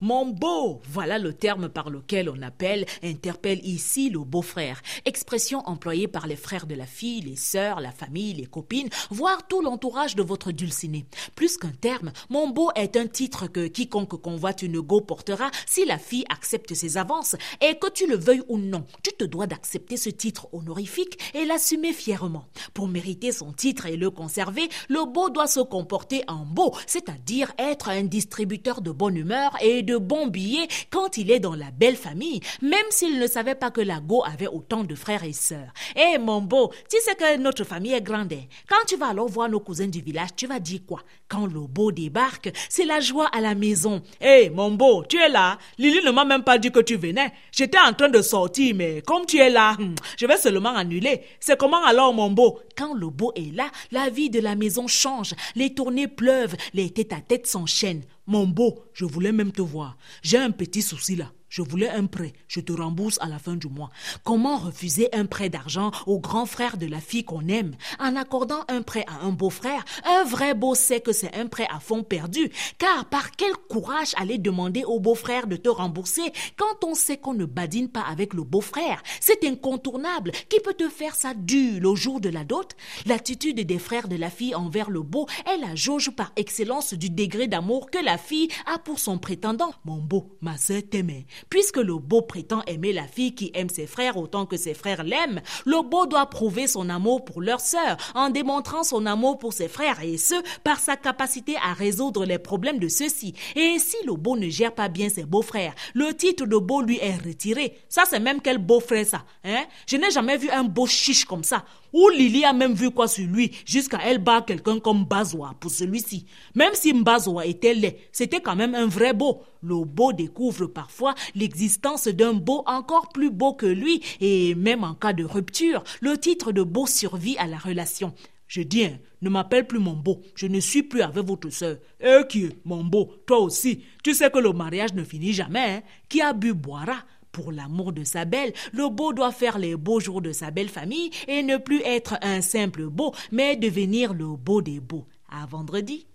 Mon beau, voilà le terme par lequel on appelle, interpelle ici le beau-frère. Expression employée par les frères de la fille, les sœurs, la famille, les copines, voire tout l'entourage de votre dulciné. Plus qu'un terme, mon beau est un titre que quiconque convoite une go portera si la fille accepte ses avances. Et que tu le veuilles ou non, tu te dois d'accepter ce titre honorifique et l'assumer fièrement. Pour mériter son titre et le conserver, le beau doit se comporter en beau, c'est-à-dire être un distributeur de bonne humeur et de bons billets quand il est dans la belle famille, même s'il ne savait pas que la Go avait autant de frères et sœurs. Eh mon beau, tu sais que notre famille est grande. Hein. Quand tu vas alors voir nos cousins du village, tu vas dire quoi? Quand le beau débarque, c'est la joie à la maison. Eh mon beau, tu es là? Lily ne m'a même pas dit que tu venais. J'étais en train de sortir, mais comme tu es là, hmm, je vais seulement annuler. C'est comment alors mon beau? Quand le beau est là, la vie de la maison change. Les tournées pleuvent, les têtes à tête s'enchaînent. Mon beau, je voulais même te voir. J'ai un petit souci là. Je voulais un prêt, je te rembourse à la fin du mois. Comment refuser un prêt d'argent au grand frère de la fille qu'on aime? En accordant un prêt à un beau-frère, un vrai beau sait que c'est un prêt à fond perdu. Car par quel courage aller demander au beau-frère de te rembourser quand on sait qu'on ne badine pas avec le beau-frère? C'est incontournable. Qui peut te faire ça dû le jour de la dot? L'attitude des frères de la fille envers le beau est la jauge par excellence du degré d'amour que la fille a pour son prétendant. Mon beau, ma sœur t'aimait. Puisque le beau prétend aimer la fille qui aime ses frères autant que ses frères l'aiment, le beau doit prouver son amour pour leur sœur en démontrant son amour pour ses frères et ce, par sa capacité à résoudre les problèmes de ceux-ci. Et si le beau ne gère pas bien ses beaux-frères, le titre de beau lui est retiré. Ça, c'est même quel beau-frère ça, hein? Je n'ai jamais vu un beau chiche comme ça. Ou Lily a même vu quoi sur lui, jusqu'à elle bat quelqu'un comme Bazoa pour celui-ci. Même si Mbazoa était laid, c'était quand même un vrai beau. Le beau découvre parfois l'existence d'un beau encore plus beau que lui, et même en cas de rupture, le titre de beau survit à la relation. Je dis, hein, ne m'appelle plus mon beau, je ne suis plus avec votre sœur. Eh qui mon beau, toi aussi, tu sais que le mariage ne finit jamais, hein? Qui a bu boira? Pour l'amour de sa belle, le beau doit faire les beaux jours de sa belle famille et ne plus être un simple beau, mais devenir le beau des beaux. À vendredi.